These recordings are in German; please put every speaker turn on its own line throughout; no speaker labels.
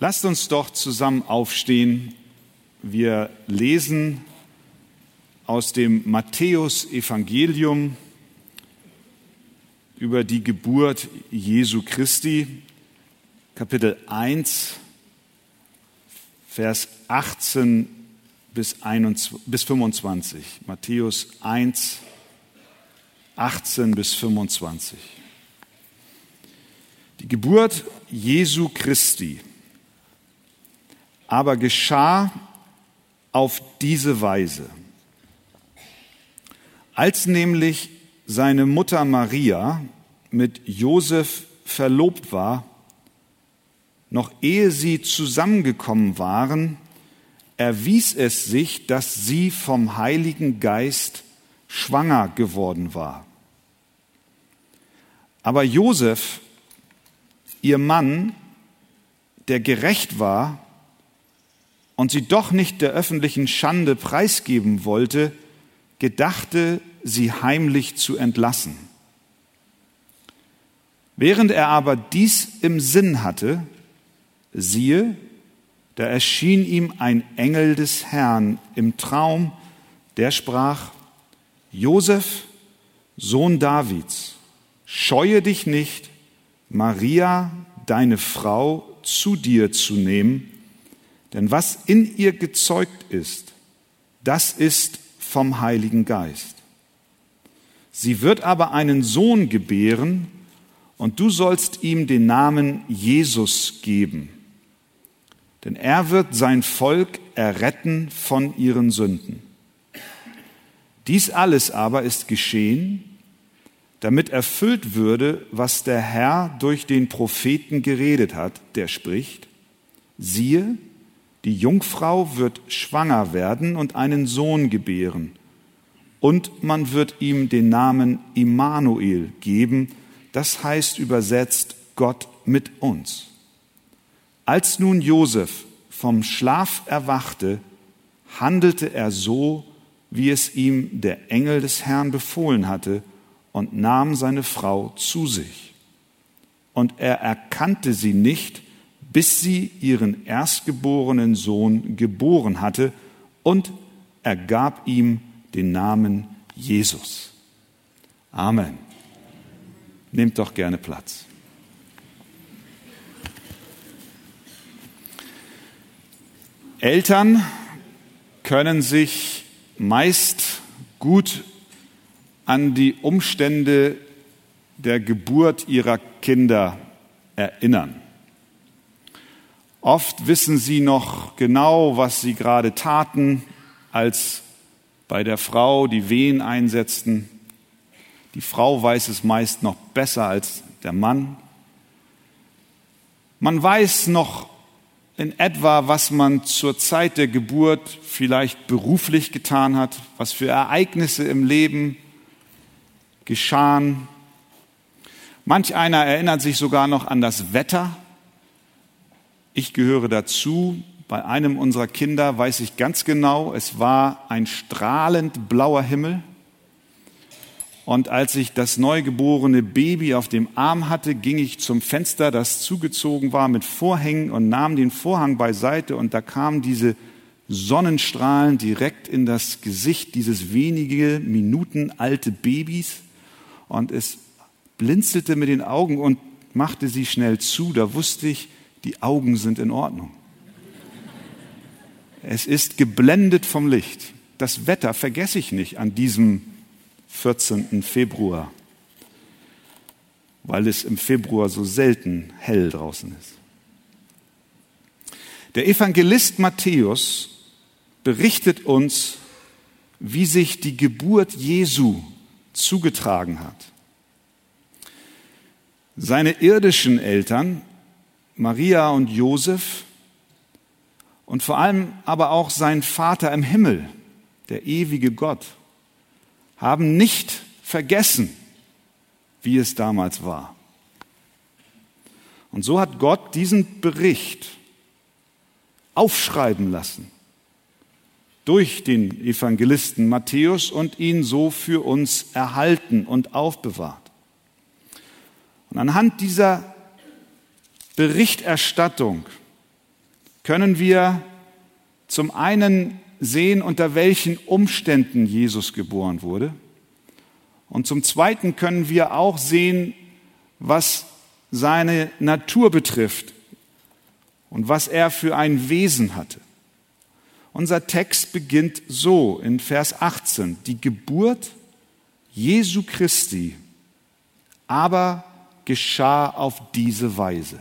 Lasst uns doch zusammen aufstehen. Wir lesen aus dem Matthäus-Evangelium über die Geburt Jesu Christi, Kapitel 1, Vers 18 bis, 21, bis 25. Matthäus 1, 18 bis 25. Die Geburt Jesu Christi aber geschah auf diese Weise. Als nämlich seine Mutter Maria mit Josef verlobt war, noch ehe sie zusammengekommen waren, erwies es sich, dass sie vom Heiligen Geist schwanger geworden war. Aber Josef, ihr Mann, der gerecht war und sie doch nicht der öffentlichen Schande preisgeben wollte, gedachte, sie heimlich zu entlassen. Während er aber dies im Sinn hatte, siehe, da erschien ihm ein Engel des Herrn im Traum, der sprach, Josef, Sohn Davids, scheue dich nicht, Maria, deine Frau, zu dir zu nehmen, denn was in ihr gezeugt ist, das ist vom Heiligen Geist. Sie wird aber einen Sohn gebären, und du sollst ihm den Namen Jesus geben, denn er wird sein Volk erretten von ihren Sünden. Dies alles aber ist geschehen, damit erfüllt würde, was der Herr durch den Propheten geredet hat, der spricht, siehe, die Jungfrau wird schwanger werden und einen Sohn gebären. Und man wird ihm den Namen Immanuel geben, das heißt übersetzt Gott mit uns. Als nun Josef vom Schlaf erwachte, handelte er so, wie es ihm der Engel des Herrn befohlen hatte, und nahm seine Frau zu sich. Und er erkannte sie nicht, bis sie ihren erstgeborenen Sohn geboren hatte und er gab ihm den Namen Jesus. Amen. Nehmt doch gerne Platz. Eltern können sich meist gut an die Umstände der Geburt ihrer Kinder erinnern. Oft wissen sie noch genau, was sie gerade taten, als bei der Frau die Wehen einsetzten. Die Frau weiß es meist noch besser als der Mann. Man weiß noch in etwa, was man zur Zeit der Geburt vielleicht beruflich getan hat, was für Ereignisse im Leben geschahen. Manch einer erinnert sich sogar noch an das Wetter, ich gehöre dazu. Bei einem unserer Kinder weiß ich ganz genau, es war ein strahlend blauer Himmel. Und als ich das neugeborene Baby auf dem Arm hatte, ging ich zum Fenster, das zugezogen war mit Vorhängen und nahm den Vorhang beiseite und da kamen diese Sonnenstrahlen direkt in das Gesicht dieses wenige Minuten alte Babys und es blinzelte mit den Augen und machte sie schnell zu. Da wusste ich, die Augen sind in Ordnung. Es ist geblendet vom Licht. Das Wetter vergesse ich nicht an diesem 14. Februar, weil es im Februar so selten hell draußen ist. Der Evangelist Matthäus berichtet uns, wie sich die Geburt Jesu zugetragen hat. Seine irdischen Eltern Maria und Josef und vor allem aber auch sein Vater im Himmel, der ewige Gott, haben nicht vergessen, wie es damals war. Und so hat Gott diesen Bericht aufschreiben lassen durch den Evangelisten Matthäus und ihn so für uns erhalten und aufbewahrt. Und anhand dieser Berichterstattung können wir zum einen sehen, unter welchen Umständen Jesus geboren wurde. Und zum Zweiten können wir auch sehen, was seine Natur betrifft und was er für ein Wesen hatte. Unser Text beginnt so in Vers 18. Die Geburt Jesu Christi aber geschah auf diese Weise.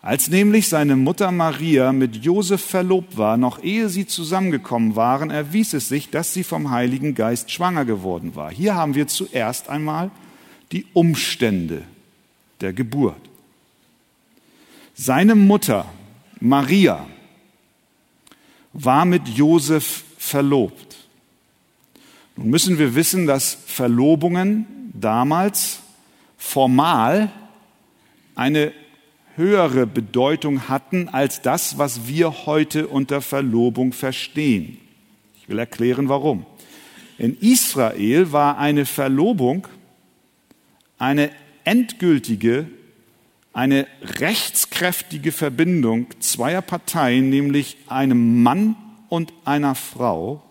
Als nämlich seine Mutter Maria mit Josef verlobt war, noch ehe sie zusammengekommen waren, erwies es sich, dass sie vom Heiligen Geist schwanger geworden war. Hier haben wir zuerst einmal die Umstände der Geburt. Seine Mutter Maria war mit Josef verlobt. Nun müssen wir wissen, dass Verlobungen damals formal eine höhere Bedeutung hatten als das, was wir heute unter Verlobung verstehen. Ich will erklären, warum. In Israel war eine Verlobung eine endgültige, eine rechtskräftige Verbindung zweier Parteien, nämlich einem Mann und einer Frau.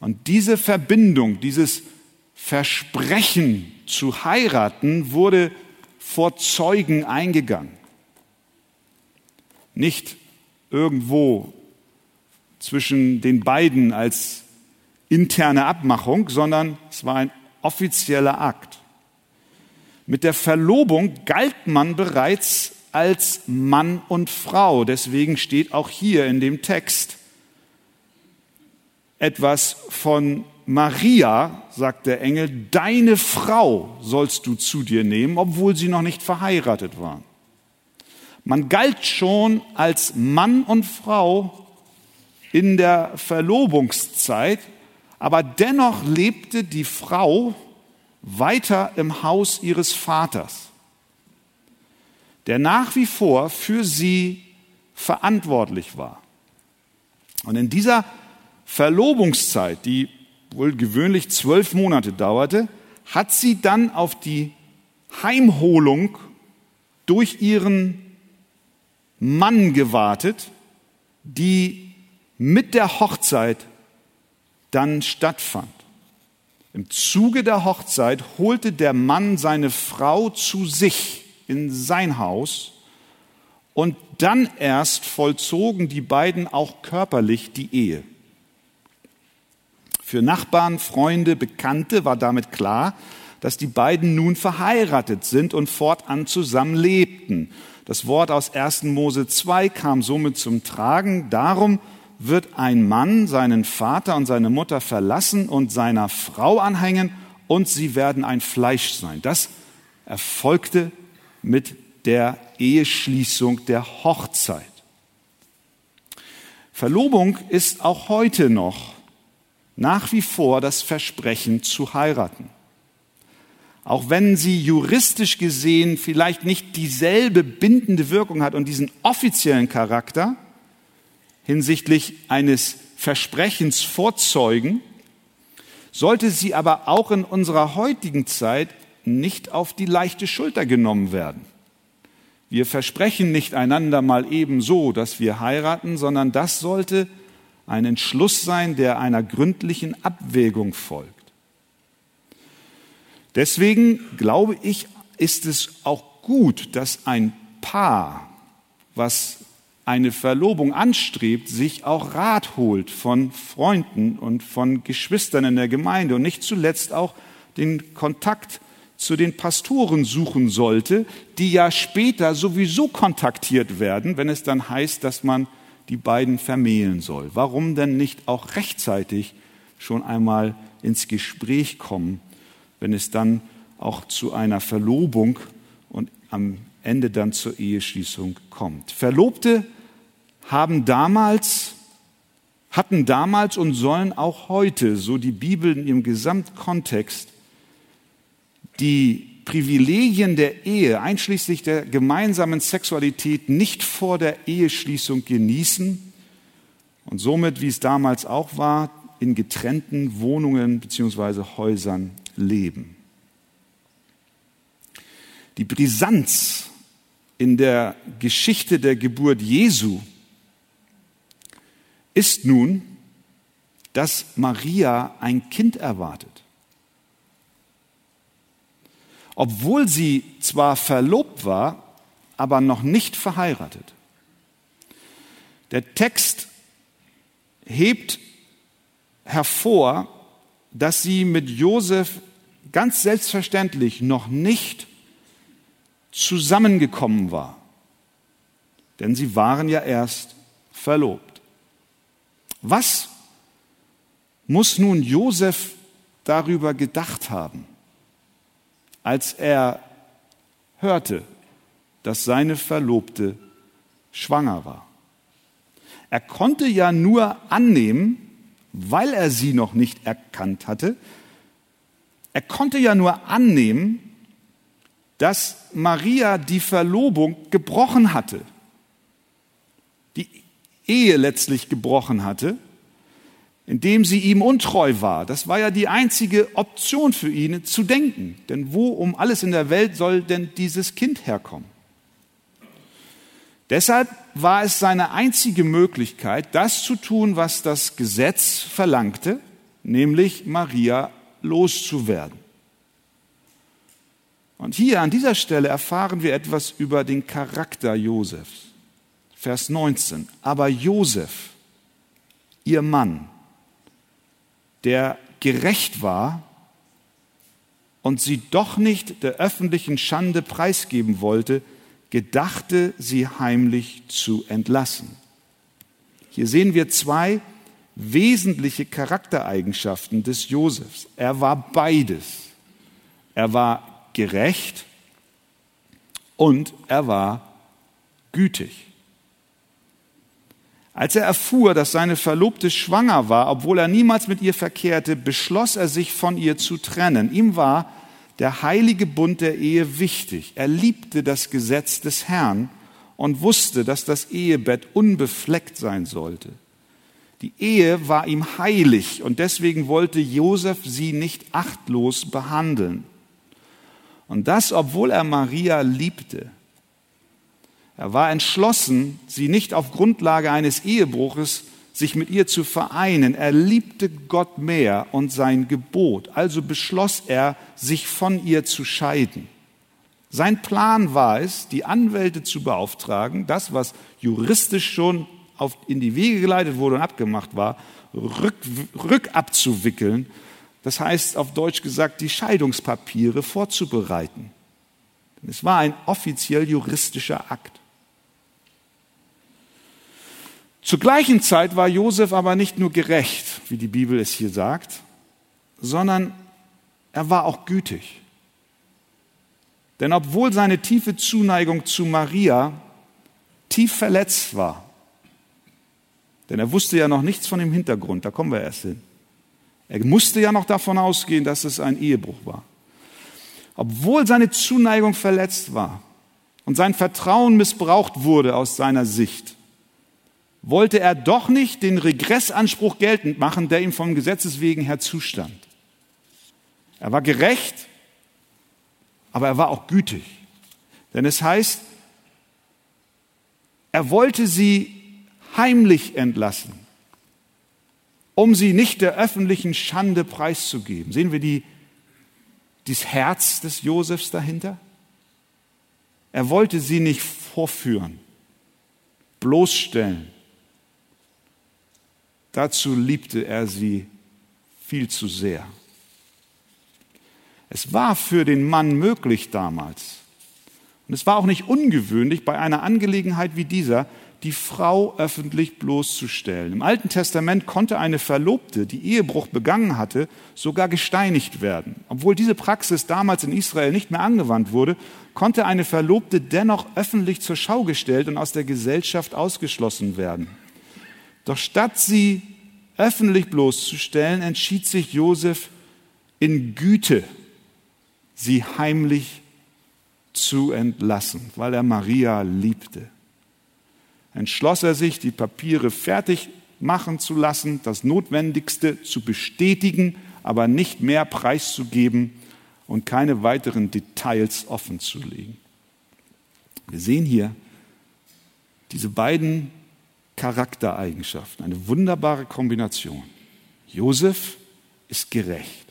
Und diese Verbindung, dieses Versprechen zu heiraten, wurde vor Zeugen eingegangen. Nicht irgendwo zwischen den beiden als interne Abmachung, sondern es war ein offizieller Akt. Mit der Verlobung galt man bereits als Mann und Frau. Deswegen steht auch hier in dem Text etwas von Maria, sagt der Engel, deine Frau sollst du zu dir nehmen, obwohl sie noch nicht verheiratet waren. Man galt schon als Mann und Frau in der Verlobungszeit, aber dennoch lebte die Frau weiter im Haus ihres Vaters, der nach wie vor für sie verantwortlich war. Und in dieser Verlobungszeit, die wohl gewöhnlich zwölf Monate dauerte, hat sie dann auf die Heimholung durch ihren Mann gewartet, die mit der Hochzeit dann stattfand. Im Zuge der Hochzeit holte der Mann seine Frau zu sich in sein Haus und dann erst vollzogen die beiden auch körperlich die Ehe. Für Nachbarn, Freunde, Bekannte war damit klar, dass die beiden nun verheiratet sind und fortan zusammen lebten. Das Wort aus 1. Mose 2 kam somit zum Tragen. Darum wird ein Mann seinen Vater und seine Mutter verlassen und seiner Frau anhängen und sie werden ein Fleisch sein. Das erfolgte mit der Eheschließung der Hochzeit. Verlobung ist auch heute noch nach wie vor das Versprechen zu heiraten. Auch wenn sie juristisch gesehen vielleicht nicht dieselbe bindende Wirkung hat und diesen offiziellen Charakter, hinsichtlich eines Versprechens vorzeugen, sollte sie aber auch in unserer heutigen Zeit nicht auf die leichte Schulter genommen werden. Wir versprechen nicht einander mal eben so, dass wir heiraten, sondern das sollte ein Entschluss sein, der einer gründlichen Abwägung folgt. Deswegen glaube ich, ist es auch gut, dass ein Paar, was eine Verlobung anstrebt, sich auch Rat holt von Freunden und von Geschwistern in der Gemeinde und nicht zuletzt auch den Kontakt zu den Pastoren suchen sollte, die ja später sowieso kontaktiert werden, wenn es dann heißt, dass man die beiden vermählen soll. Warum denn nicht auch rechtzeitig schon einmal ins Gespräch kommen, wenn es dann auch zu einer Verlobung und am Ende dann zur Eheschließung kommt. Verlobte haben damals, hatten damals und sollen auch heute, so die Bibel in ihrem Gesamtkontext, die Privilegien der Ehe, einschließlich der gemeinsamen Sexualität, nicht vor der Eheschließung genießen und somit, wie es damals auch war, in getrennten Wohnungen bzw. Häusern leben. Die Brisanz in der Geschichte der Geburt Jesu ist nun, dass Maria ein Kind erwartet. Obwohl sie zwar verlobt war, aber noch nicht verheiratet. Der Text hebt hervor, dass sie mit Josef ganz selbstverständlich noch nicht zusammengekommen war. Denn sie waren ja erst verlobt. Was muss nun Josef darüber gedacht haben, als er hörte, dass seine Verlobte schwanger war? Er konnte ja nur annehmen, weil er sie noch nicht erkannt hatte, er konnte ja nur annehmen, dass Maria die Verlobung gebrochen hatte, die Ehe letztlich gebrochen hatte, indem sie ihm untreu war. Das war ja die einzige Option für ihn zu denken. Denn wo um alles in der Welt soll denn dieses Kind herkommen? Deshalb war es seine einzige Möglichkeit, das zu tun, was das Gesetz verlangte, nämlich Maria loszuwerden. Und hier an dieser Stelle erfahren wir etwas über den Charakter Josefs. Vers 19. Aber Josef, ihr Mann, der gerecht war und sie doch nicht der öffentlichen Schande preisgeben wollte, gedachte sie heimlich zu entlassen. Hier sehen wir zwei wesentliche Charaktereigenschaften des Josefs. Er war beides. Er war gerecht und er war gütig. Als er erfuhr, dass seine Verlobte schwanger war, obwohl er niemals mit ihr verkehrte, beschloss er sich von ihr zu trennen. Ihm war der heilige Bund der Ehe wichtig. Er liebte das Gesetz des Herrn und wusste, dass das Ehebett unbefleckt sein sollte. Die Ehe war ihm heilig und deswegen wollte Josef sie nicht achtlos behandeln. Und das, obwohl er Maria liebte. Er war entschlossen, sie nicht auf Grundlage eines Ehebruches sich mit ihr zu vereinen. Er liebte Gott mehr und sein Gebot. Also beschloss er, sich von ihr zu scheiden. Sein Plan war es, die Anwälte zu beauftragen, das, was juristisch schon auf, in die Wege geleitet wurde und abgemacht war, rück, rückabzuwickeln. Das heißt auf Deutsch gesagt, die Scheidungspapiere vorzubereiten. Es war ein offiziell juristischer Akt. Zur gleichen Zeit war Josef aber nicht nur gerecht, wie die Bibel es hier sagt, sondern er war auch gütig. Denn obwohl seine tiefe Zuneigung zu Maria tief verletzt war, denn er wusste ja noch nichts von dem Hintergrund, da kommen wir erst hin. Er musste ja noch davon ausgehen, dass es ein Ehebruch war. Obwohl seine Zuneigung verletzt war und sein Vertrauen missbraucht wurde aus seiner Sicht, wollte er doch nicht den Regressanspruch geltend machen, der ihm vom Gesetzes wegen her zustand. Er war gerecht, aber er war auch gütig. Denn es heißt, er wollte sie heimlich entlassen, um sie nicht der öffentlichen Schande preiszugeben. Sehen wir die, dieses Herz des Josefs dahinter? Er wollte sie nicht vorführen, bloßstellen. Dazu liebte er sie viel zu sehr. Es war für den Mann möglich damals, und es war auch nicht ungewöhnlich bei einer Angelegenheit wie dieser, die Frau öffentlich bloßzustellen. Im Alten Testament konnte eine Verlobte, die Ehebruch begangen hatte, sogar gesteinigt werden. Obwohl diese Praxis damals in Israel nicht mehr angewandt wurde, konnte eine Verlobte dennoch öffentlich zur Schau gestellt und aus der Gesellschaft ausgeschlossen werden. Doch statt sie öffentlich bloßzustellen, entschied sich Josef in Güte, sie heimlich zu entlassen, weil er Maria liebte entschloss er sich, die Papiere fertig machen zu lassen, das Notwendigste zu bestätigen, aber nicht mehr preiszugeben und keine weiteren Details offenzulegen. Wir sehen hier diese beiden Charaktereigenschaften, eine wunderbare Kombination. Josef ist gerecht.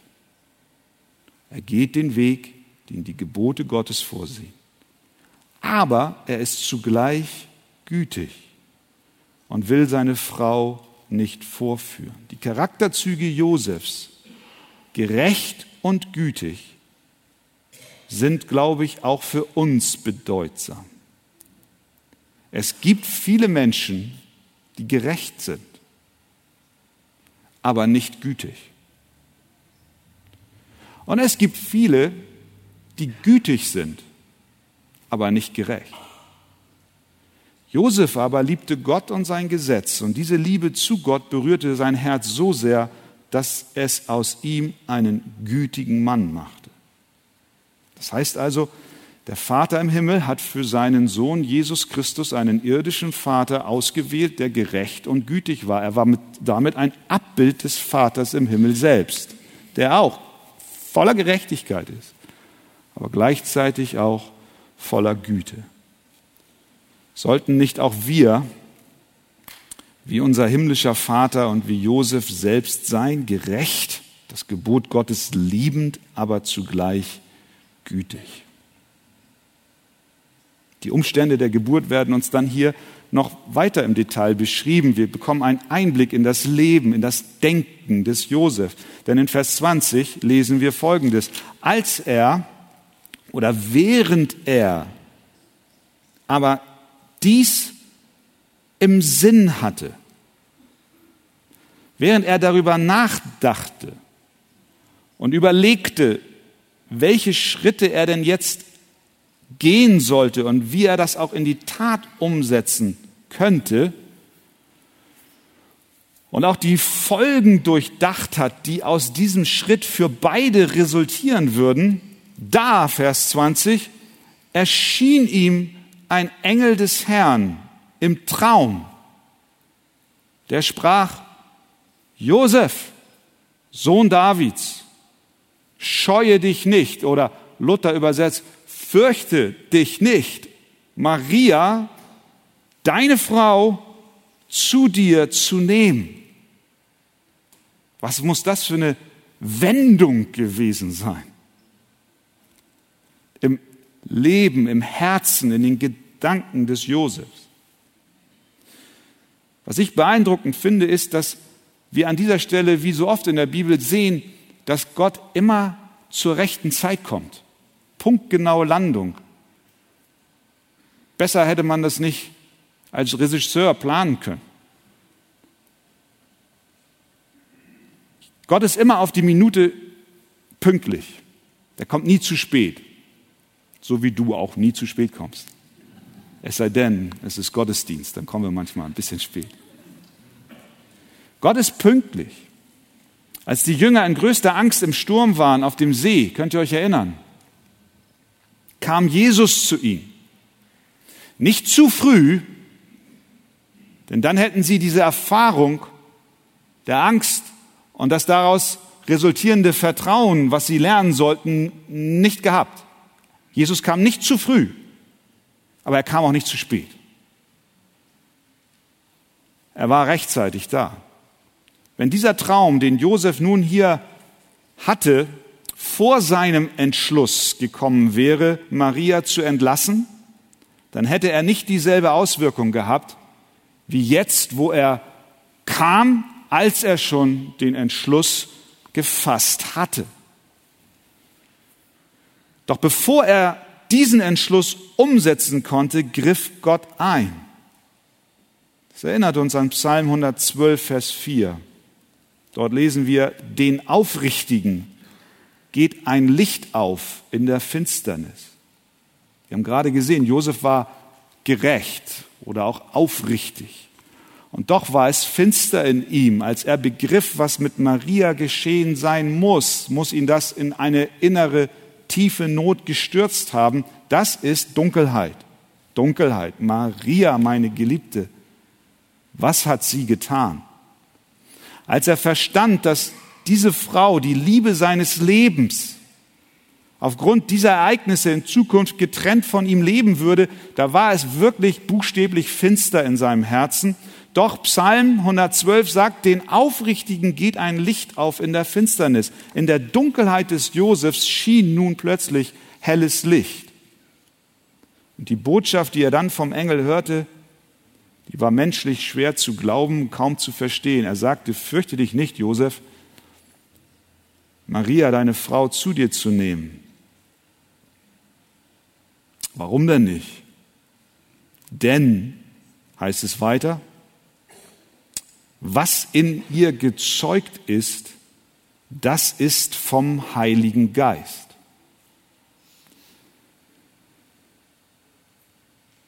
Er geht den Weg, den die Gebote Gottes vorsehen. Aber er ist zugleich gütig und will seine Frau nicht vorführen. Die Charakterzüge Josefs, gerecht und gütig, sind, glaube ich, auch für uns bedeutsam. Es gibt viele Menschen, die gerecht sind, aber nicht gütig. Und es gibt viele, die gütig sind, aber nicht gerecht. Josef aber liebte Gott und sein Gesetz und diese Liebe zu Gott berührte sein Herz so sehr, dass es aus ihm einen gütigen Mann machte. Das heißt also, der Vater im Himmel hat für seinen Sohn Jesus Christus einen irdischen Vater ausgewählt, der gerecht und gütig war. Er war mit, damit ein Abbild des Vaters im Himmel selbst, der auch voller Gerechtigkeit ist, aber gleichzeitig auch voller Güte. Sollten nicht auch wir, wie unser himmlischer Vater und wie Josef selbst sein, gerecht, das Gebot Gottes liebend, aber zugleich gütig? Die Umstände der Geburt werden uns dann hier noch weiter im Detail beschrieben. Wir bekommen einen Einblick in das Leben, in das Denken des Josef. Denn in Vers 20 lesen wir Folgendes. Als er oder während er aber dies im Sinn hatte, während er darüber nachdachte und überlegte, welche Schritte er denn jetzt gehen sollte und wie er das auch in die Tat umsetzen könnte und auch die Folgen durchdacht hat, die aus diesem Schritt für beide resultieren würden, da, Vers 20, erschien ihm ein Engel des Herrn im Traum, der sprach, Josef, Sohn Davids, scheue dich nicht oder Luther übersetzt, fürchte dich nicht, Maria, deine Frau, zu dir zu nehmen. Was muss das für eine Wendung gewesen sein? Im Leben, im Herzen, in den Gedanken des Josefs. Was ich beeindruckend finde, ist, dass wir an dieser Stelle, wie so oft in der Bibel, sehen, dass Gott immer zur rechten Zeit kommt punktgenaue Landung. Besser hätte man das nicht als Regisseur planen können. Gott ist immer auf die Minute pünktlich. Der kommt nie zu spät. So wie du auch nie zu spät kommst. Es sei denn, es ist Gottesdienst, dann kommen wir manchmal ein bisschen spät. Gott ist pünktlich. Als die Jünger in größter Angst im Sturm waren auf dem See, könnt ihr euch erinnern, kam Jesus zu ihnen. Nicht zu früh, denn dann hätten sie diese Erfahrung der Angst und das daraus resultierende Vertrauen, was sie lernen sollten, nicht gehabt. Jesus kam nicht zu früh, aber er kam auch nicht zu spät. Er war rechtzeitig da. Wenn dieser Traum, den Josef nun hier hatte, vor seinem Entschluss gekommen wäre, Maria zu entlassen, dann hätte er nicht dieselbe Auswirkung gehabt wie jetzt, wo er kam, als er schon den Entschluss gefasst hatte. Doch bevor er diesen Entschluss umsetzen konnte, griff Gott ein. Das erinnert uns an Psalm 112, Vers 4. Dort lesen wir, den Aufrichtigen geht ein Licht auf in der Finsternis. Wir haben gerade gesehen, Josef war gerecht oder auch aufrichtig. Und doch war es finster in ihm, als er begriff, was mit Maria geschehen sein muss, muss ihn das in eine innere tiefe Not gestürzt haben. Das ist Dunkelheit. Dunkelheit. Maria, meine Geliebte, was hat sie getan? Als er verstand, dass diese Frau, die Liebe seines Lebens, aufgrund dieser Ereignisse in Zukunft getrennt von ihm leben würde, da war es wirklich buchstäblich finster in seinem Herzen. Doch Psalm 112 sagt, den Aufrichtigen geht ein Licht auf in der Finsternis. In der Dunkelheit des Josefs schien nun plötzlich helles Licht. Und die Botschaft, die er dann vom Engel hörte, die war menschlich schwer zu glauben, kaum zu verstehen. Er sagte, fürchte dich nicht, Josef, Maria, deine Frau, zu dir zu nehmen. Warum denn nicht? Denn, heißt es weiter, was in ihr gezeugt ist, das ist vom Heiligen Geist.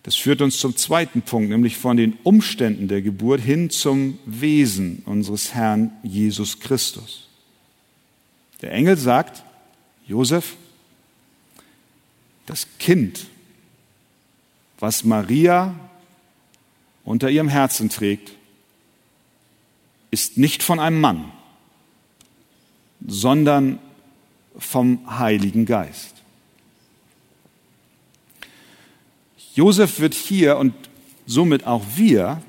Das führt uns zum zweiten Punkt, nämlich von den Umständen der Geburt hin zum Wesen unseres Herrn Jesus Christus. Der Engel sagt, Josef, das Kind, was Maria unter ihrem Herzen trägt, ist nicht von einem Mann, sondern vom Heiligen Geist. Josef wird hier und somit auch wir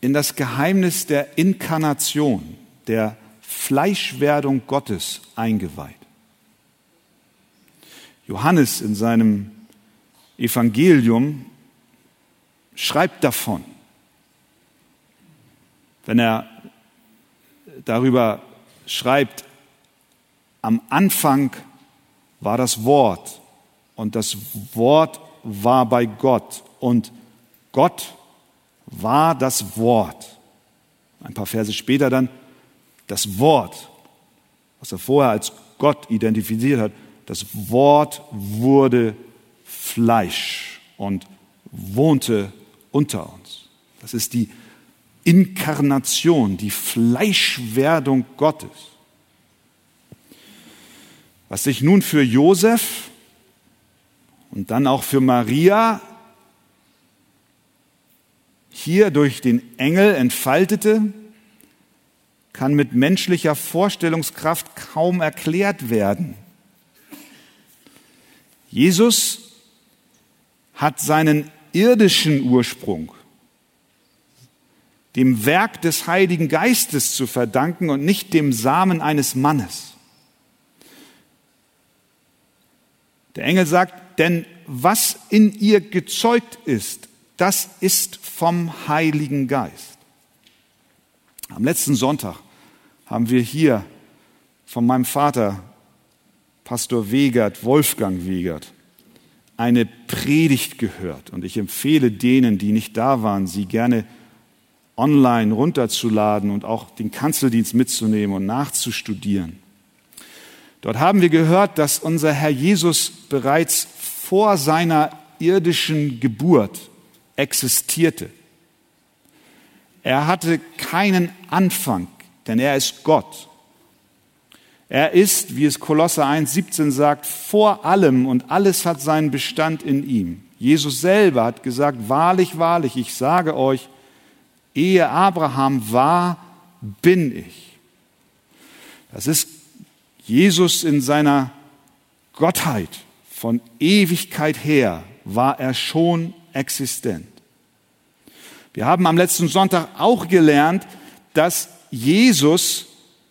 in das Geheimnis der Inkarnation, der Fleischwerdung Gottes eingeweiht. Johannes in seinem Evangelium schreibt davon, wenn er darüber schreibt, am Anfang war das Wort und das Wort war bei Gott und Gott war das Wort. Ein paar Verse später dann das Wort, was er vorher als Gott identifiziert hat, das Wort wurde Fleisch und wohnte unter uns. Das ist die Inkarnation, die Fleischwerdung Gottes. Was sich nun für Josef und dann auch für Maria hier durch den Engel entfaltete, kann mit menschlicher Vorstellungskraft kaum erklärt werden. Jesus hat seinen irdischen Ursprung dem Werk des Heiligen Geistes zu verdanken und nicht dem Samen eines Mannes. Der Engel sagt, denn was in ihr gezeugt ist, das ist vom Heiligen Geist. Am letzten Sonntag haben wir hier von meinem Vater, Pastor Wegert, Wolfgang Wegert, eine Predigt gehört. Und ich empfehle denen, die nicht da waren, sie gerne online runterzuladen und auch den Kanzeldienst mitzunehmen und nachzustudieren. Dort haben wir gehört, dass unser Herr Jesus bereits vor seiner irdischen Geburt existierte. Er hatte keinen Anfang, denn er ist Gott. Er ist, wie es Kolosser 1,17 sagt, vor allem und alles hat seinen Bestand in ihm. Jesus selber hat gesagt, wahrlich, wahrlich, ich sage euch, ehe Abraham war, bin ich. Das ist Jesus in seiner Gottheit. Von Ewigkeit her war er schon existent. Wir haben am letzten Sonntag auch gelernt, dass Jesus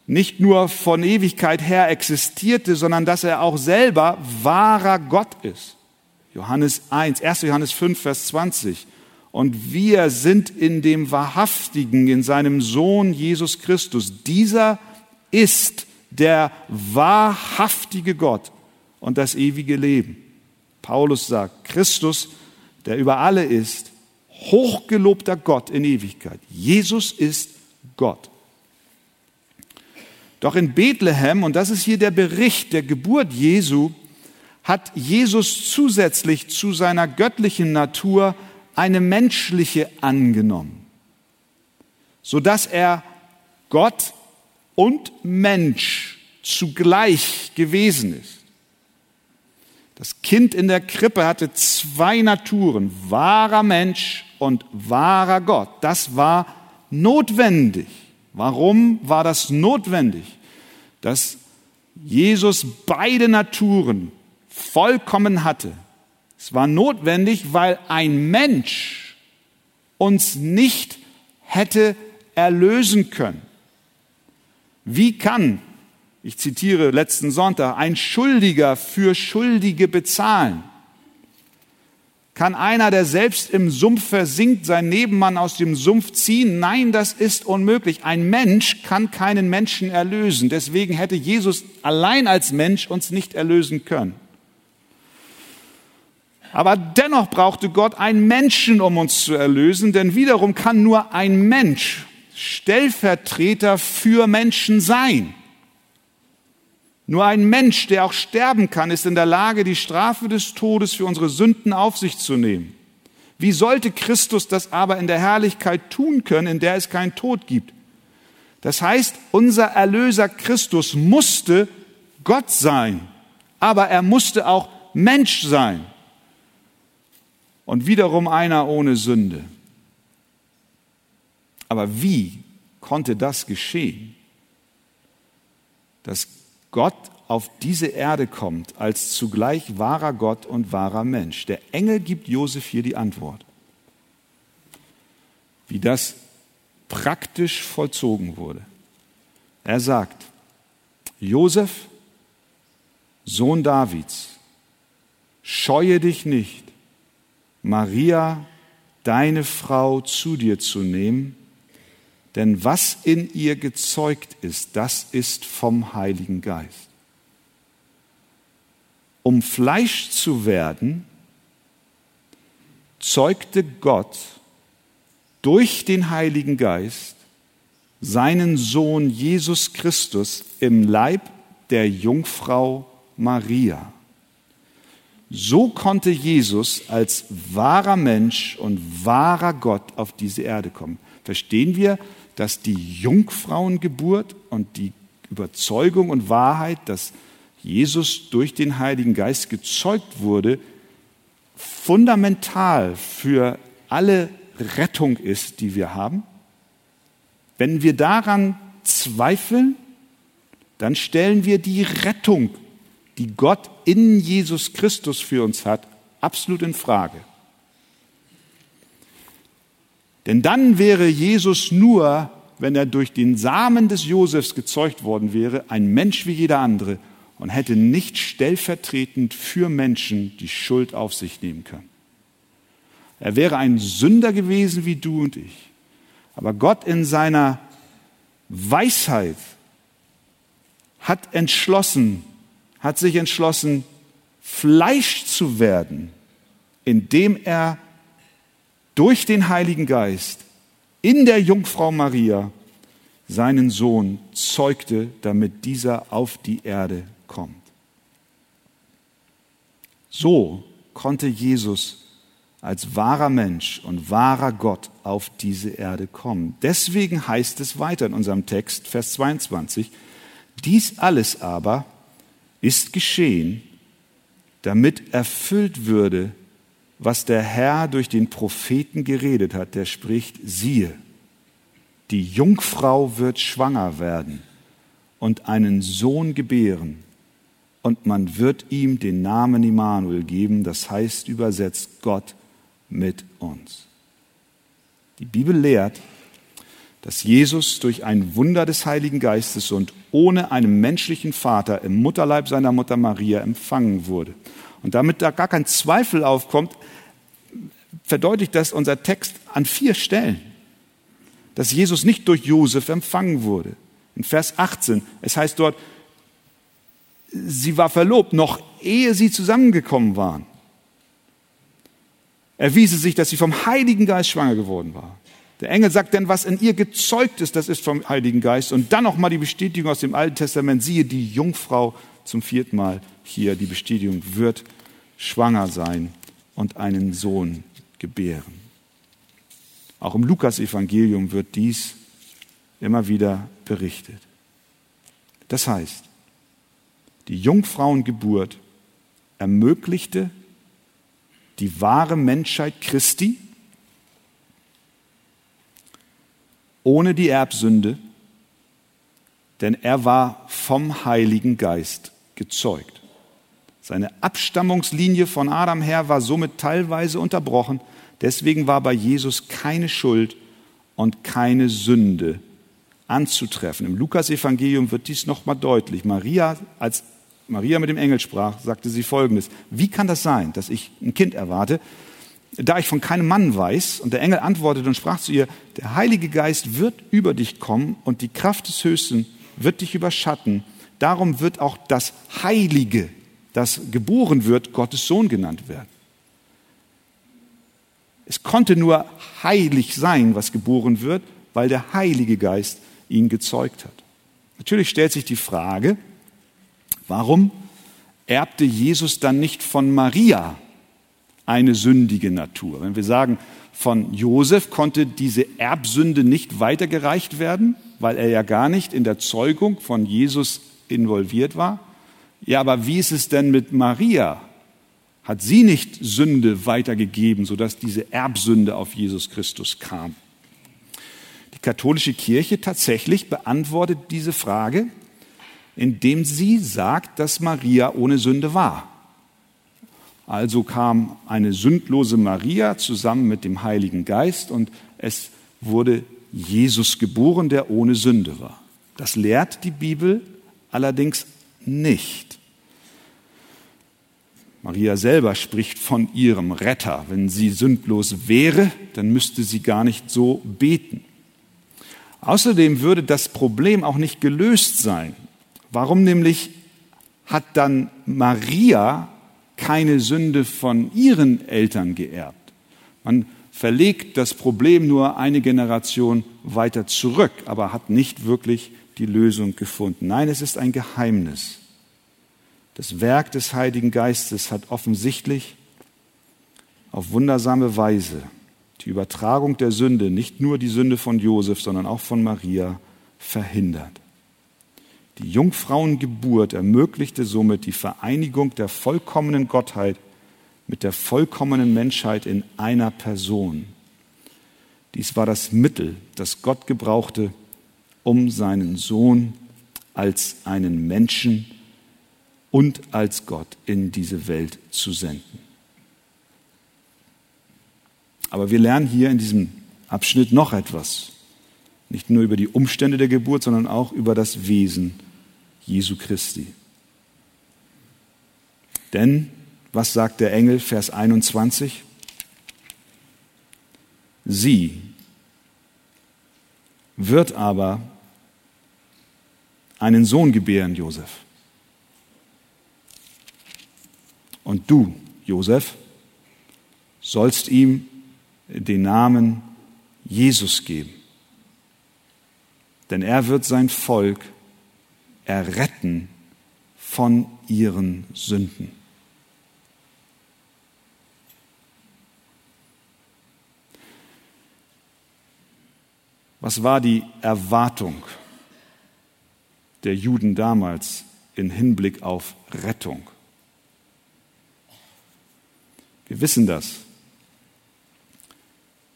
nicht nur von Ewigkeit her existierte, sondern dass er auch selber wahrer Gott ist. Johannes 1, 1. Johannes 5, Vers 20. Und wir sind in dem Wahrhaftigen, in seinem Sohn Jesus Christus. Dieser ist der wahrhaftige Gott und das ewige Leben. Paulus sagt, Christus, der über alle ist, hochgelobter Gott in Ewigkeit. Jesus ist Gott. Doch in Bethlehem, und das ist hier der Bericht der Geburt Jesu, hat Jesus zusätzlich zu seiner göttlichen Natur eine menschliche angenommen, sodass er Gott und Mensch zugleich gewesen ist. Das Kind in der Krippe hatte zwei Naturen, wahrer Mensch und wahrer Gott. Das war notwendig. Warum war das notwendig? Dass Jesus beide Naturen vollkommen hatte. Es war notwendig, weil ein Mensch uns nicht hätte erlösen können. Wie kann, ich zitiere letzten Sonntag, ein Schuldiger für Schuldige bezahlen? Kann einer, der selbst im Sumpf versinkt, seinen Nebenmann aus dem Sumpf ziehen? Nein, das ist unmöglich. Ein Mensch kann keinen Menschen erlösen. Deswegen hätte Jesus allein als Mensch uns nicht erlösen können. Aber dennoch brauchte Gott einen Menschen, um uns zu erlösen, denn wiederum kann nur ein Mensch Stellvertreter für Menschen sein. Nur ein Mensch, der auch sterben kann, ist in der Lage, die Strafe des Todes für unsere Sünden auf sich zu nehmen. Wie sollte Christus das aber in der Herrlichkeit tun können, in der es keinen Tod gibt? Das heißt, unser Erlöser Christus musste Gott sein, aber er musste auch Mensch sein und wiederum einer ohne Sünde. Aber wie konnte das geschehen? Dass Gott auf diese Erde kommt als zugleich wahrer Gott und wahrer Mensch. Der Engel gibt Josef hier die Antwort. Wie das praktisch vollzogen wurde. Er sagt, Josef, Sohn Davids, scheue dich nicht, Maria, deine Frau, zu dir zu nehmen, denn was in ihr gezeugt ist, das ist vom Heiligen Geist. Um Fleisch zu werden, zeugte Gott durch den Heiligen Geist seinen Sohn Jesus Christus im Leib der Jungfrau Maria. So konnte Jesus als wahrer Mensch und wahrer Gott auf diese Erde kommen. Verstehen wir, dass die Jungfrauengeburt und die Überzeugung und Wahrheit, dass Jesus durch den Heiligen Geist gezeugt wurde, fundamental für alle Rettung ist, die wir haben? Wenn wir daran zweifeln, dann stellen wir die Rettung die Gott in Jesus Christus für uns hat, absolut in Frage. Denn dann wäre Jesus nur, wenn er durch den Samen des Josefs gezeugt worden wäre, ein Mensch wie jeder andere und hätte nicht stellvertretend für Menschen die Schuld auf sich nehmen können. Er wäre ein Sünder gewesen wie du und ich. Aber Gott in seiner Weisheit hat entschlossen, hat sich entschlossen, Fleisch zu werden, indem er durch den Heiligen Geist in der Jungfrau Maria seinen Sohn zeugte, damit dieser auf die Erde kommt. So konnte Jesus als wahrer Mensch und wahrer Gott auf diese Erde kommen. Deswegen heißt es weiter in unserem Text, Vers 22, dies alles aber ist geschehen, damit erfüllt würde, was der Herr durch den Propheten geredet hat, der spricht, siehe, die Jungfrau wird schwanger werden und einen Sohn gebären, und man wird ihm den Namen Immanuel geben, das heißt übersetzt Gott mit uns. Die Bibel lehrt, dass Jesus durch ein Wunder des Heiligen Geistes und ohne einen menschlichen Vater im Mutterleib seiner Mutter Maria empfangen wurde. Und damit da gar kein Zweifel aufkommt, verdeutlicht das unser Text an vier Stellen, dass Jesus nicht durch Josef empfangen wurde. In Vers 18, es heißt dort, sie war verlobt, noch ehe sie zusammengekommen waren. Erwiese sich, dass sie vom Heiligen Geist schwanger geworden war. Der Engel sagt denn, was in ihr gezeugt ist, das ist vom Heiligen Geist. Und dann nochmal die Bestätigung aus dem Alten Testament. Siehe, die Jungfrau zum vierten Mal hier, die Bestätigung, wird schwanger sein und einen Sohn gebären. Auch im Lukas-Evangelium wird dies immer wieder berichtet. Das heißt, die Jungfrauengeburt ermöglichte die wahre Menschheit Christi, ohne die Erbsünde, denn er war vom Heiligen Geist gezeugt. Seine Abstammungslinie von Adam her war somit teilweise unterbrochen. Deswegen war bei Jesus keine Schuld und keine Sünde anzutreffen. Im Lukasevangelium wird dies nochmal deutlich. Maria, als Maria mit dem Engel sprach, sagte sie Folgendes. Wie kann das sein, dass ich ein Kind erwarte, da ich von keinem Mann weiß? Und der Engel antwortete und sprach zu ihr, der Heilige Geist wird über dich kommen und die Kraft des Höchsten wird dich überschatten. Darum wird auch das Heilige, das geboren wird, Gottes Sohn genannt werden. Es konnte nur heilig sein, was geboren wird, weil der Heilige Geist ihn gezeugt hat. Natürlich stellt sich die Frage, warum erbte Jesus dann nicht von Maria eine sündige Natur? Wenn wir sagen, von Josef konnte diese Erbsünde nicht weitergereicht werden, weil er ja gar nicht in der Zeugung von Jesus involviert war. Ja, aber wie ist es denn mit Maria? Hat sie nicht Sünde weitergegeben, sodass diese Erbsünde auf Jesus Christus kam? Die katholische Kirche tatsächlich beantwortet diese Frage, indem sie sagt, dass Maria ohne Sünde war. Also kam eine sündlose Maria zusammen mit dem Heiligen Geist und es wurde Jesus geboren, der ohne Sünde war. Das lehrt die Bibel allerdings nicht. Maria selber spricht von ihrem Retter. Wenn sie sündlos wäre, dann müsste sie gar nicht so beten. Außerdem würde das Problem auch nicht gelöst sein. Warum nämlich hat dann Maria keine Sünde von ihren Eltern geerbt? Man verlegt das Problem nur eine Generation weiter zurück, aber hat nicht wirklich die Lösung gefunden. Nein, es ist ein Geheimnis. Das Werk des Heiligen Geistes hat offensichtlich auf wundersame Weise die Übertragung der Sünde, nicht nur die Sünde von Josef, sondern auch von Maria, verhindert. Die Jungfrauengeburt ermöglichte somit die Vereinigung der vollkommenen Gottheit mit der vollkommenen Menschheit in einer Person. Dies war das Mittel, das Gott gebrauchte, um seinen Sohn als einen Menschen und als Gott in diese Welt zu senden. Aber wir lernen hier in diesem Abschnitt noch etwas. Nicht nur über die Umstände der Geburt, sondern auch über das Wesen Jesu Christi. Denn was sagt der Engel, Vers 21? Sie wird aber einen Sohn gebären, Josef. Und du, Josef, sollst ihm den Namen Jesus geben. Denn er wird sein Volk erretten von ihren Sünden. Was war die Erwartung der Juden damals in Hinblick auf Rettung? Wir wissen das,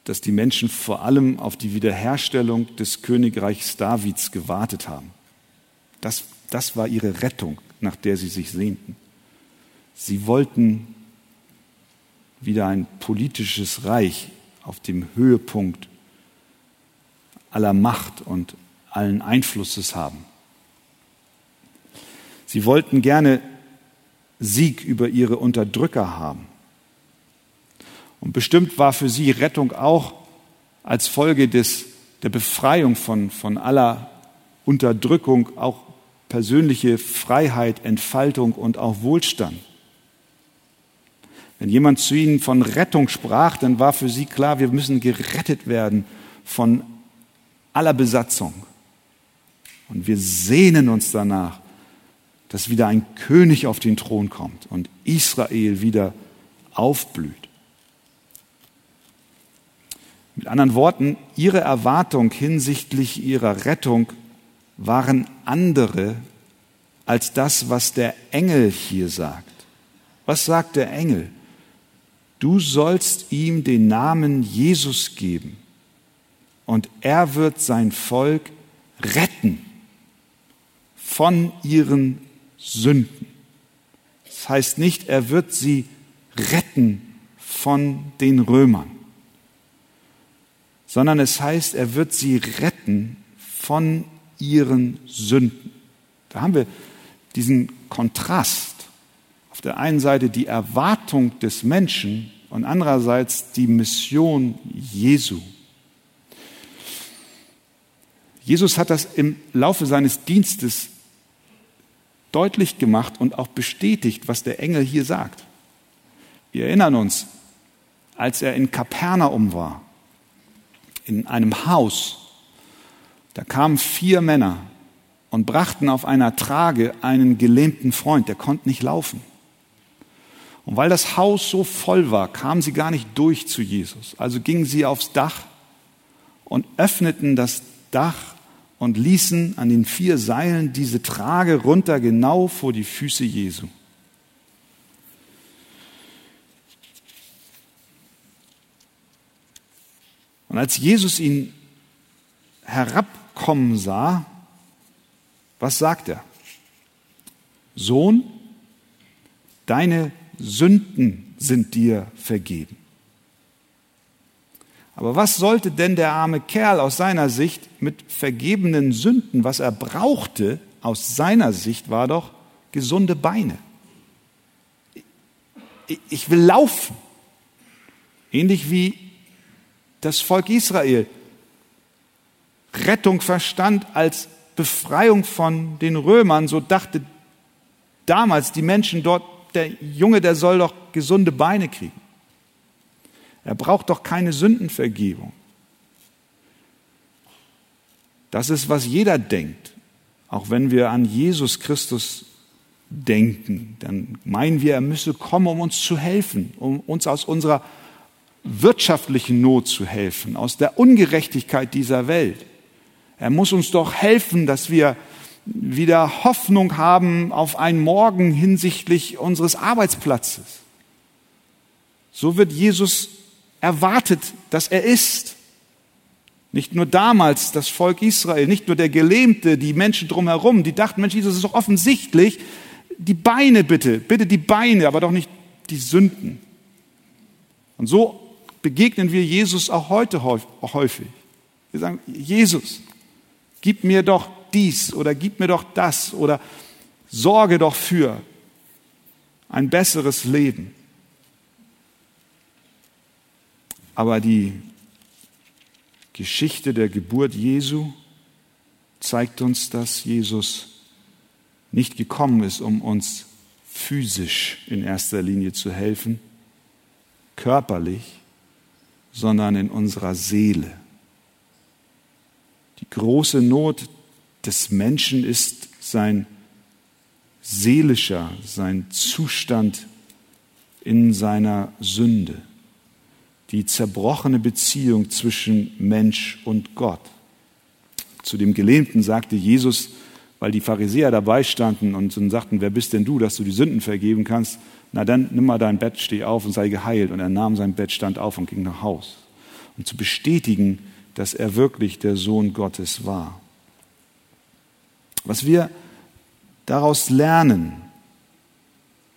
dass die Menschen vor allem auf die Wiederherstellung des Königreichs Davids gewartet haben. Das, das war ihre Rettung, nach der sie sich sehnten. Sie wollten wieder ein politisches Reich auf dem Höhepunkt aller Macht und allen Einflusses haben. Sie wollten gerne Sieg über ihre Unterdrücker haben. Und bestimmt war für sie Rettung auch als Folge des, der Befreiung von, von aller Unterdrückung auch persönliche Freiheit, Entfaltung und auch Wohlstand. Wenn jemand zu ihnen von Rettung sprach, dann war für sie klar, wir müssen gerettet werden von aller Besatzung. Und wir sehnen uns danach, dass wieder ein König auf den Thron kommt und Israel wieder aufblüht. Mit anderen Worten, ihre Erwartung hinsichtlich ihrer Rettung waren andere als das, was der Engel hier sagt. Was sagt der Engel? Du sollst ihm den Namen Jesus geben und er wird sein Volk retten von ihren Sünden. Das heißt nicht, er wird sie retten von den Römern, sondern es heißt, er wird sie retten von ihren Sünden. Da haben wir diesen Kontrast. Auf der einen Seite die Erwartung des Menschen und andererseits die Mission Jesu. Jesus hat das im Laufe seines Dienstes deutlich gemacht und auch bestätigt, was der Engel hier sagt. Wir erinnern uns, als er in Kapernaum war, in einem Haus, da kamen vier Männer und brachten auf einer Trage einen gelähmten Freund, der konnte nicht laufen. Und weil das Haus so voll war, kamen sie gar nicht durch zu Jesus. Also gingen sie aufs Dach und öffneten das Dach und ließen an den vier Seilen diese Trage runter genau vor die Füße Jesu. Und als Jesus ihn herabkommen sah, was sagt er? Sohn, deine Sünden sind dir vergeben. Aber was sollte denn der arme Kerl aus seiner Sicht mit vergebenen Sünden? Was er brauchte aus seiner Sicht war doch gesunde Beine. Ich will laufen. Ähnlich wie das Volk Israel Rettung verstand als Befreiung von den Römern, so dachte damals die Menschen dort, der Junge, der soll doch gesunde Beine kriegen. Er braucht doch keine Sündenvergebung. Das ist, was jeder denkt. Auch wenn wir an Jesus Christus denken, dann meinen wir, er müsse kommen, um uns zu helfen, um uns aus unserer wirtschaftlichen Not zu helfen, aus der Ungerechtigkeit dieser Welt. Er muss uns doch helfen, dass wir wieder Hoffnung haben auf einen Morgen hinsichtlich unseres Arbeitsplatzes. So wird Jesus erwartet, dass er ist. Nicht nur damals das Volk Israel, nicht nur der Gelähmte, die Menschen drumherum, die dachten, Mensch, Jesus ist doch offensichtlich. Die Beine bitte, bitte die Beine, aber doch nicht die Sünden. Und so begegnen wir Jesus auch heute häufig. Wir sagen, Jesus, gib mir doch dies oder gib mir doch das oder sorge doch für ein besseres Leben. Aber die Geschichte der Geburt Jesu zeigt uns, dass Jesus nicht gekommen ist, um uns physisch in erster Linie zu helfen, körperlich, sondern in unserer Seele. Die große Not des Menschen ist sein seelischer, sein Zustand in seiner Sünde, die zerbrochene Beziehung zwischen Mensch und Gott. Zu dem Gelähmten sagte Jesus, weil die Pharisäer dabei standen und sagten, wer bist denn du, dass du die Sünden vergeben kannst? Na dann nimm mal dein Bett, steh auf und sei geheilt. Und er nahm sein Bett, stand auf und ging nach Haus. Um zu bestätigen, dass er wirklich der Sohn Gottes war. Was wir daraus lernen,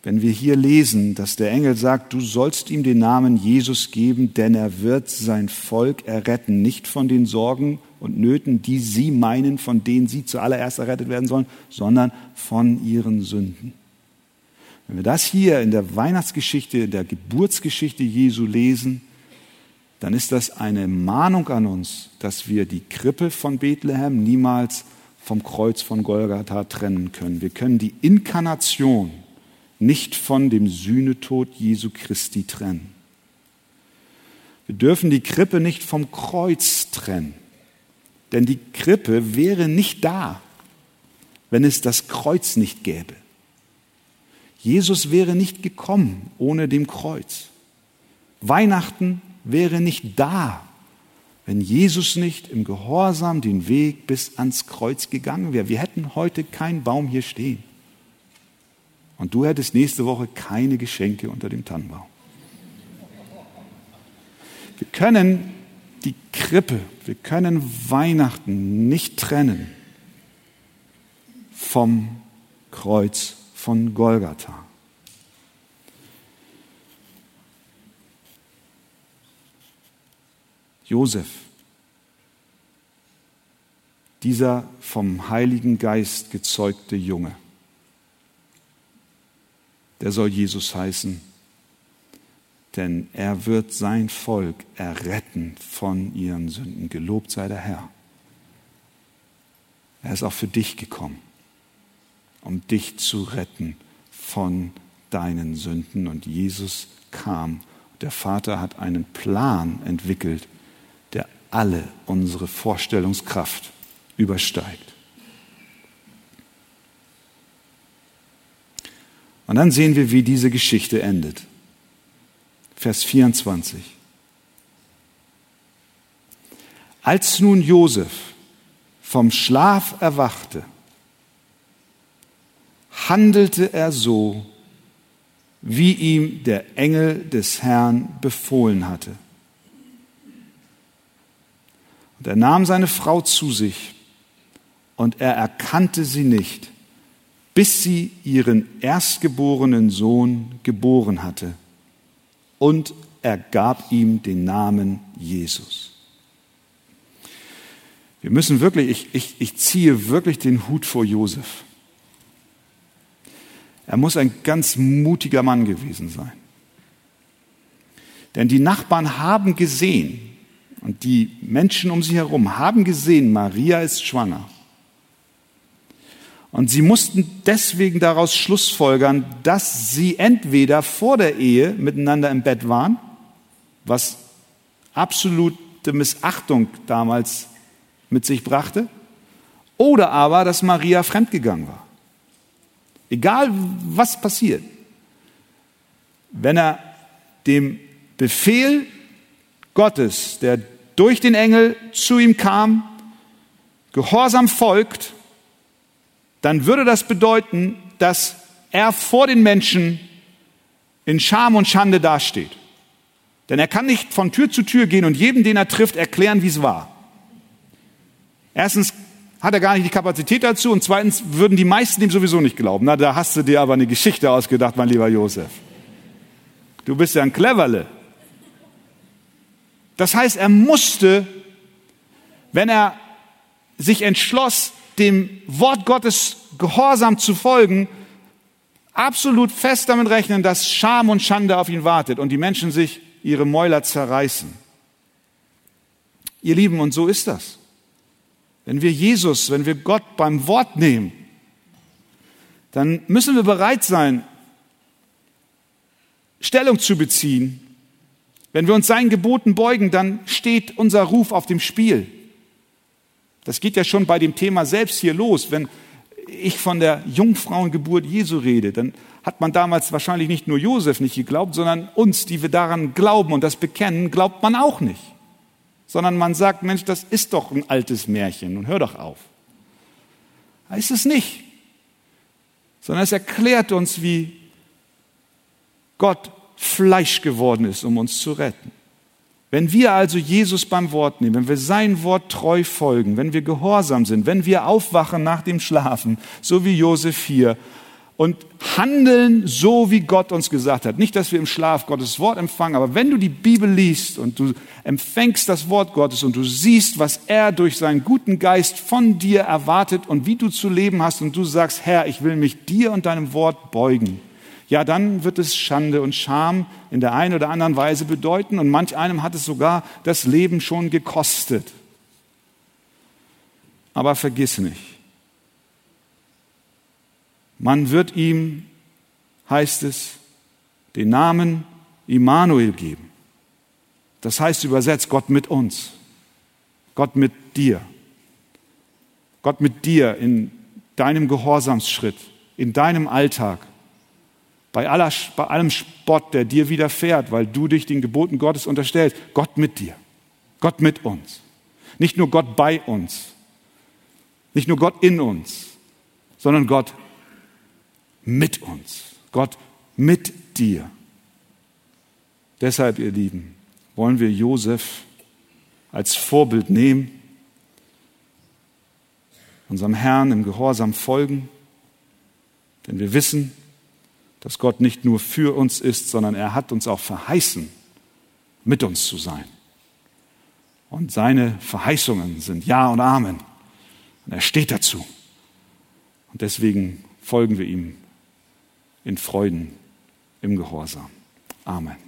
wenn wir hier lesen, dass der Engel sagt, du sollst ihm den Namen Jesus geben, denn er wird sein Volk erretten, nicht von den Sorgen und Nöten, die sie meinen, von denen sie zuallererst errettet werden sollen, sondern von ihren Sünden. Wenn wir das hier in der Weihnachtsgeschichte, in der Geburtsgeschichte Jesu lesen, dann ist das eine Mahnung an uns, dass wir die Krippe von Bethlehem niemals vom Kreuz von Golgatha trennen können. Wir können die Inkarnation nicht von dem Sühnetod Jesu Christi trennen. Wir dürfen die Krippe nicht vom Kreuz trennen, denn die Krippe wäre nicht da, wenn es das Kreuz nicht gäbe. Jesus wäre nicht gekommen ohne dem Kreuz. Weihnachten wäre nicht da, wenn Jesus nicht im Gehorsam den Weg bis ans Kreuz gegangen wäre. Wir hätten heute keinen Baum hier stehen. Und du hättest nächste Woche keine Geschenke unter dem Tannenbaum. Wir können die Krippe, wir können Weihnachten nicht trennen vom Kreuz von Golgatha. Josef, dieser vom Heiligen Geist gezeugte Junge, der soll Jesus heißen, denn er wird sein Volk erretten von ihren Sünden. Gelobt sei der Herr. Er ist auch für dich gekommen, um dich zu retten von deinen Sünden. Und Jesus kam. Der Vater hat einen Plan entwickelt, der alle unsere Vorstellungskraft übersteigt. Und dann sehen wir, wie diese Geschichte endet. Vers 24. Als nun Josef vom Schlaf erwachte, handelte er so, wie ihm der Engel des Herrn befohlen hatte. Und er nahm seine Frau zu sich, und er erkannte sie nicht, bis sie ihren erstgeborenen Sohn geboren hatte. Und er gab ihm den Namen Jesus. Wir müssen wirklich, ich, ich, ich ziehe wirklich den Hut vor Josef. Er muss ein ganz mutiger Mann gewesen sein. Denn die Nachbarn haben gesehen und die Menschen um sie herum haben gesehen, Maria ist schwanger. Und sie mussten deswegen daraus schlussfolgern, dass sie entweder vor der Ehe miteinander im Bett waren, was absolute Missachtung damals mit sich brachte, oder aber, dass Maria fremdgegangen war. Egal was passiert, wenn er dem Befehl Gottes, der durch den Engel zu ihm kam, gehorsam folgt, dann würde das bedeuten, dass er vor den Menschen in Scham und Schande dasteht. Denn er kann nicht von Tür zu Tür gehen und jedem, den er trifft, erklären, wie es war. Erstens hat er gar nicht die Kapazität dazu und zweitens würden die meisten ihm sowieso nicht glauben. Na, da hast du dir aber eine Geschichte ausgedacht, mein lieber Josef. Du bist ja ein Cleverle. Das heißt, er musste, wenn er sich entschloss, dem Wort Gottes gehorsam zu folgen, absolut fest damit rechnen, dass Scham und Schande auf ihn wartet und die Menschen sich ihre Mäuler zerreißen. Ihr Lieben, und so ist das. Wenn wir Jesus, wenn wir Gott beim Wort nehmen, dann müssen wir bereit sein, Stellung zu beziehen. Wenn wir uns seinen Geboten beugen, dann steht unser Ruf auf dem Spiel. Das geht ja schon bei dem Thema selbst hier los. Wenn ich von der Jungfrauengeburt Jesu rede, dann hat man damals wahrscheinlich nicht nur Josef nicht geglaubt, sondern uns, die wir daran glauben und das bekennen, glaubt man auch nicht. Sondern man sagt, Mensch, das ist doch ein altes Märchen und hör doch auf. Heißt es nicht. Sondern es erklärt uns, wie Gott Fleisch geworden ist, um uns zu retten. Wenn wir also Jesus beim Wort nehmen, wenn wir sein Wort treu folgen, wenn wir gehorsam sind, wenn wir aufwachen nach dem Schlafen, so wie Josef hier, und handeln so, wie Gott uns gesagt hat. Nicht, dass wir im Schlaf Gottes Wort empfangen, aber wenn du die Bibel liest und du empfängst das Wort Gottes und du siehst, was er durch seinen guten Geist von dir erwartet und wie du zu leben hast und du sagst, Herr, ich will mich dir und deinem Wort beugen, ja, dann wird es Schande und Scham in der einen oder anderen Weise bedeuten und manch einem hat es sogar das Leben schon gekostet. Aber vergiss nicht, man wird ihm, heißt es, den Namen Immanuel geben. Das heißt übersetzt Gott mit uns, Gott mit dir, Gott mit dir in deinem Gehorsamsschritt, in deinem Alltag bei, aller, bei allem Spott, der dir widerfährt, weil du dich den Geboten Gottes unterstellst, Gott mit dir, Gott mit uns. Nicht nur Gott bei uns, nicht nur Gott in uns, sondern Gott mit uns, Gott mit dir. Deshalb, ihr Lieben, wollen wir Josef als Vorbild nehmen, unserem Herrn im Gehorsam folgen Denn wir wissen, dass Gott nicht nur für uns ist, sondern er hat uns auch verheißen, mit uns zu sein. Und seine Verheißungen sind Ja und Amen. Und er steht dazu. Und deswegen folgen wir ihm in Freuden, im Gehorsam. Amen.